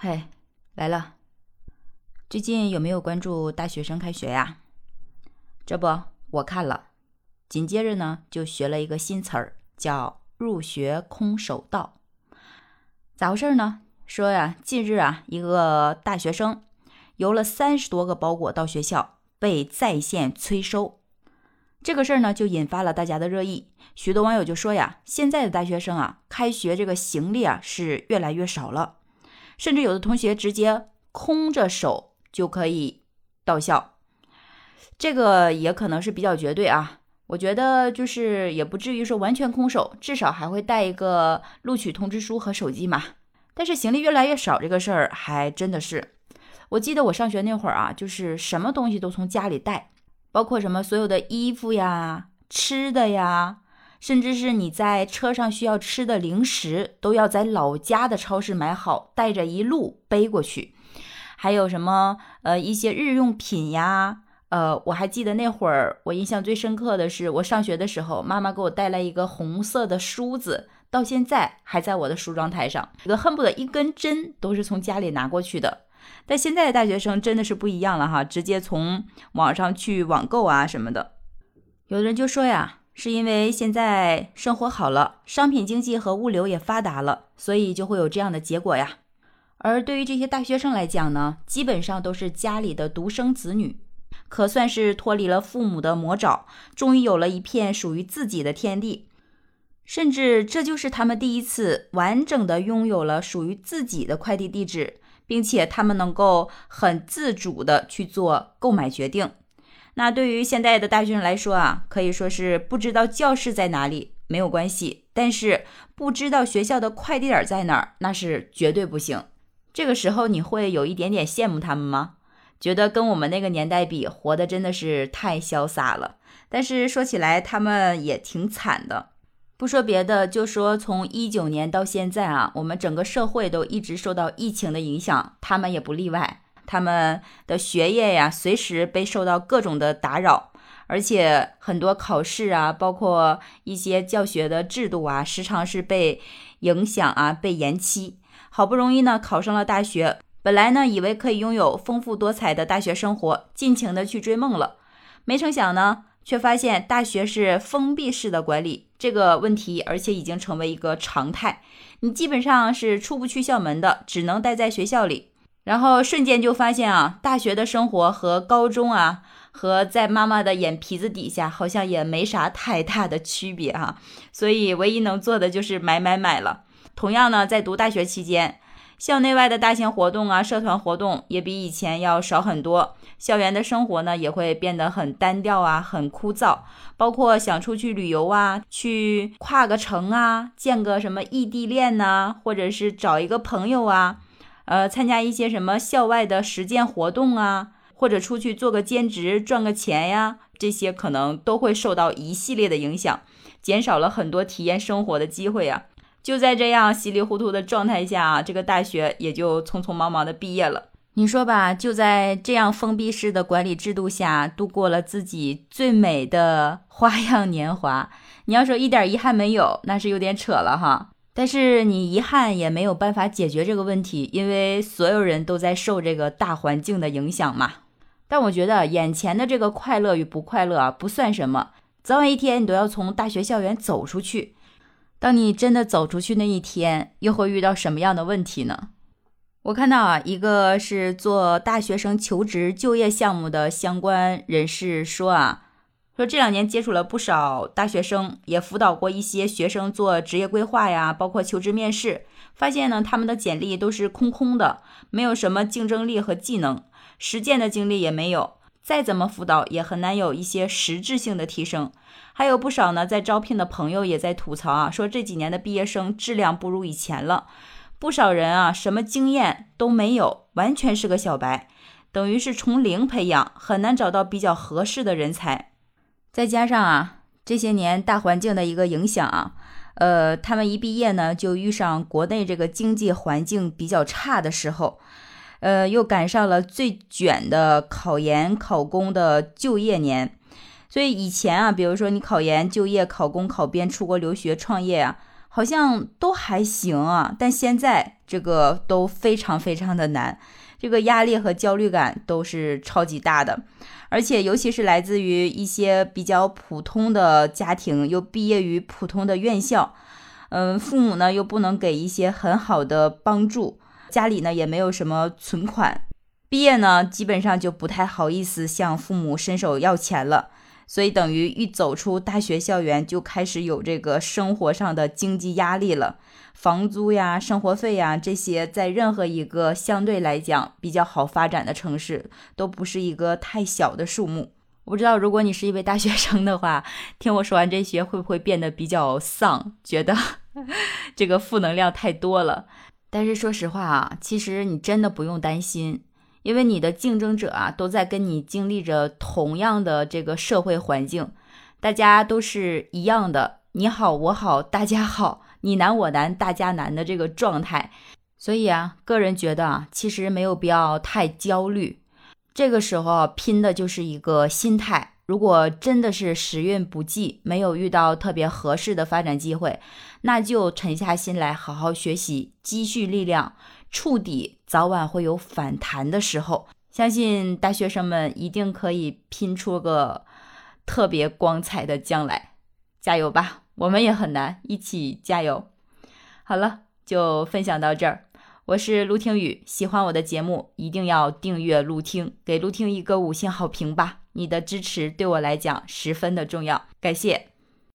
嘿，来了。最近有没有关注大学生开学呀？这不，我看了。紧接着呢，就学了一个新词儿，叫“入学空手道”。咋回事呢？说呀，近日啊，一个大学生邮了三十多个包裹到学校，被在线催收。这个事儿呢，就引发了大家的热议。许多网友就说呀，现在的大学生啊，开学这个行李啊是越来越少了，甚至有的同学直接空着手就可以到校。这个也可能是比较绝对啊，我觉得就是也不至于说完全空手，至少还会带一个录取通知书和手机嘛。但是行李越来越少这个事儿，还真的是，我记得我上学那会儿啊，就是什么东西都从家里带。包括什么所有的衣服呀、吃的呀，甚至是你在车上需要吃的零食，都要在老家的超市买好，带着一路背过去。还有什么呃一些日用品呀，呃我还记得那会儿我印象最深刻的是，我上学的时候，妈妈给我带来一个红色的梳子，到现在还在我的梳妆台上，一个恨不得一根针都是从家里拿过去的。但现在的大学生真的是不一样了哈，直接从网上去网购啊什么的。有的人就说呀，是因为现在生活好了，商品经济和物流也发达了，所以就会有这样的结果呀。而对于这些大学生来讲呢，基本上都是家里的独生子女，可算是脱离了父母的魔爪，终于有了一片属于自己的天地，甚至这就是他们第一次完整的拥有了属于自己的快递地址。并且他们能够很自主的去做购买决定。那对于现在的大学生来说啊，可以说是不知道教室在哪里没有关系，但是不知道学校的快递点在哪儿，那是绝对不行。这个时候你会有一点点羡慕他们吗？觉得跟我们那个年代比，活的真的是太潇洒了。但是说起来，他们也挺惨的。不说别的，就说从一九年到现在啊，我们整个社会都一直受到疫情的影响，他们也不例外。他们的学业呀，随时被受到各种的打扰，而且很多考试啊，包括一些教学的制度啊，时常是被影响啊，被延期。好不容易呢，考上了大学，本来呢，以为可以拥有丰富多彩的大学生活，尽情的去追梦了，没成想呢。却发现大学是封闭式的管理这个问题，而且已经成为一个常态。你基本上是出不去校门的，只能待在学校里。然后瞬间就发现啊，大学的生活和高中啊，和在妈妈的眼皮子底下好像也没啥太大的区别哈。所以唯一能做的就是买买买了。同样呢，在读大学期间。校内外的大型活动啊，社团活动也比以前要少很多。校园的生活呢，也会变得很单调啊，很枯燥。包括想出去旅游啊，去跨个城啊，见个什么异地恋呐，或者是找一个朋友啊，呃，参加一些什么校外的实践活动啊，或者出去做个兼职赚个钱呀，这些可能都会受到一系列的影响，减少了很多体验生活的机会啊。就在这样稀里糊涂的状态下，这个大学也就匆匆忙忙的毕业了。你说吧，就在这样封闭式的管理制度下，度过了自己最美的花样年华。你要说一点遗憾没有，那是有点扯了哈。但是你遗憾也没有办法解决这个问题，因为所有人都在受这个大环境的影响嘛。但我觉得眼前的这个快乐与不快乐啊，不算什么。早晚一天，你都要从大学校园走出去。当你真的走出去那一天，又会遇到什么样的问题呢？我看到啊，一个是做大学生求职就业项目的相关人士说啊，说这两年接触了不少大学生，也辅导过一些学生做职业规划呀，包括求职面试，发现呢，他们的简历都是空空的，没有什么竞争力和技能，实践的经历也没有。再怎么辅导也很难有一些实质性的提升，还有不少呢，在招聘的朋友也在吐槽啊，说这几年的毕业生质量不如以前了，不少人啊，什么经验都没有，完全是个小白，等于是从零培养，很难找到比较合适的人才。再加上啊，这些年大环境的一个影响啊，呃，他们一毕业呢，就遇上国内这个经济环境比较差的时候。呃，又赶上了最卷的考研、考公的就业年，所以以前啊，比如说你考研、就业、考公、考编、出国留学、创业啊，好像都还行啊，但现在这个都非常非常的难，这个压力和焦虑感都是超级大的，而且尤其是来自于一些比较普通的家庭，又毕业于普通的院校，嗯，父母呢又不能给一些很好的帮助，家里呢也没有什么存款，毕业呢基本上就不太好意思向父母伸手要钱了。所以等于一走出大学校园，就开始有这个生活上的经济压力了，房租呀、生活费呀这些，在任何一个相对来讲比较好发展的城市，都不是一个太小的数目。我不知道，如果你是一位大学生的话，听我说完这些，会不会变得比较丧，觉得这个负能量太多了？但是说实话啊，其实你真的不用担心。因为你的竞争者啊，都在跟你经历着同样的这个社会环境，大家都是一样的，你好我好大家好，你难我难大家难的这个状态，所以啊，个人觉得啊，其实没有必要太焦虑，这个时候拼的就是一个心态。如果真的是时运不济，没有遇到特别合适的发展机会，那就沉下心来好好学习，积蓄力量。触底早晚会有反弹的时候，相信大学生们一定可以拼出个特别光彩的将来，加油吧！我们也很难，一起加油。好了，就分享到这儿。我是陆听雨，喜欢我的节目一定要订阅陆听，给陆听一个五星好评吧！你的支持对我来讲十分的重要，感谢。